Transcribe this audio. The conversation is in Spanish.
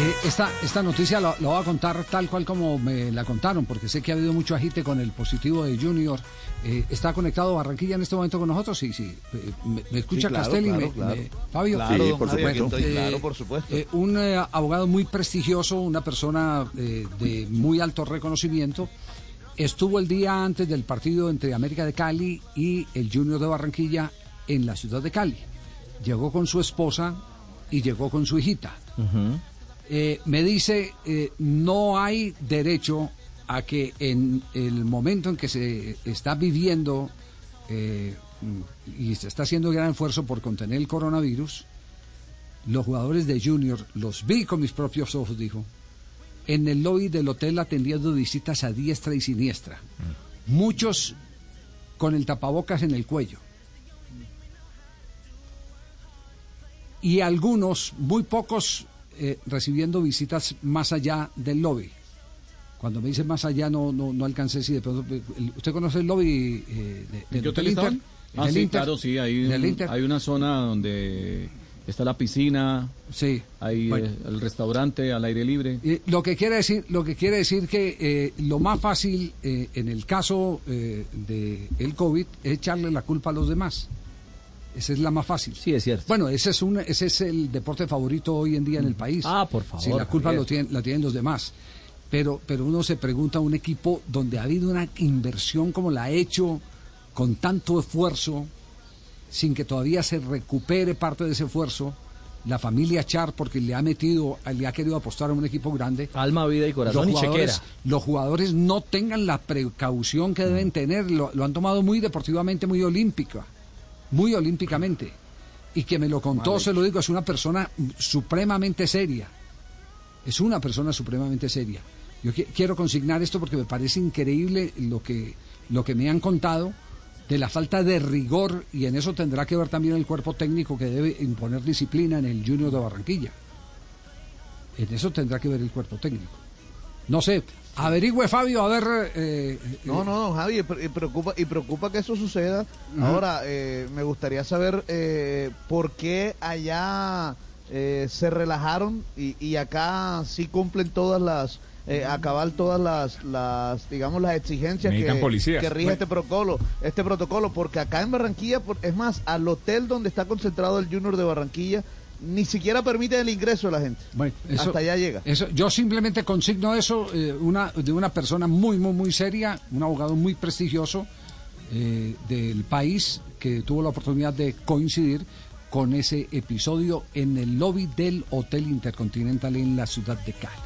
Eh, esta, esta noticia la, voy a contar tal cual como me la contaron, porque sé que ha habido mucho agite con el positivo de Junior. Eh, ¿Está conectado Barranquilla en este momento con nosotros? Sí, sí. Eh, ¿Me, escucha Castelli? Fabio. Claro, por supuesto. claro, por supuesto. un abogado muy prestigioso, una persona de muy alto reconocimiento, estuvo el día antes del partido entre América de Cali y el Junior de Barranquilla en la ciudad de Cali. Llegó con su esposa y llegó con su hijita. Eh, me dice, eh, no hay derecho a que en el momento en que se está viviendo eh, y se está haciendo gran esfuerzo por contener el coronavirus, los jugadores de Junior, los vi con mis propios ojos, dijo, en el lobby del hotel atendiendo visitas a diestra y siniestra. Mm. Muchos con el tapabocas en el cuello. Y algunos, muy pocos, eh, recibiendo visitas más allá del lobby. Cuando me dice más allá no, no, no alcancé si de pronto... ¿Usted conoce el lobby eh, de, del Inter? Ah, sí, claro, sí, hay, hay una zona donde está la piscina, sí, hay eh, el restaurante al aire libre. lo que quiere decir, lo que quiere decir que lo más fácil en el caso de el COVID es echarle la culpa a los demás. Esa es la más fácil. Sí, es cierto. Bueno, ese es, un, ese es el deporte favorito hoy en día en el país. Ah, por favor. Si la culpa lo tienen, la tienen los demás. Pero, pero uno se pregunta, un equipo donde ha habido una inversión como la ha hecho, con tanto esfuerzo, sin que todavía se recupere parte de ese esfuerzo, la familia Char, porque le ha metido, le ha querido apostar a un equipo grande. Alma, vida y corazón los y chequera. Los jugadores no tengan la precaución que deben tener, lo, lo han tomado muy deportivamente, muy olímpica muy olímpicamente. Y que me lo contó, se lo digo, es una persona supremamente seria. Es una persona supremamente seria. Yo quiero consignar esto porque me parece increíble lo que, lo que me han contado de la falta de rigor y en eso tendrá que ver también el cuerpo técnico que debe imponer disciplina en el Junior de Barranquilla. En eso tendrá que ver el cuerpo técnico. No sé, Averigüe, Fabio, a ver. Eh, eh, no, no, no, Javi, y preocupa, y preocupa que eso suceda. Ahora, eh, me gustaría saber por qué allá se relajaron y, acá sí cumplen todas las. acabar todas las, las, digamos, las exigencias que, que, rige este protocolo, este protocolo, porque acá en Barranquilla, es más, al hotel donde está concentrado el Junior de Barranquilla, ni siquiera permite el ingreso de la gente. Hasta allá llega. Eso, yo simplemente consigno eso eh, una, de una persona muy, muy, muy seria, un abogado muy prestigioso eh, del país que tuvo la oportunidad de coincidir con ese episodio en el lobby del Hotel Intercontinental en la ciudad de Cali.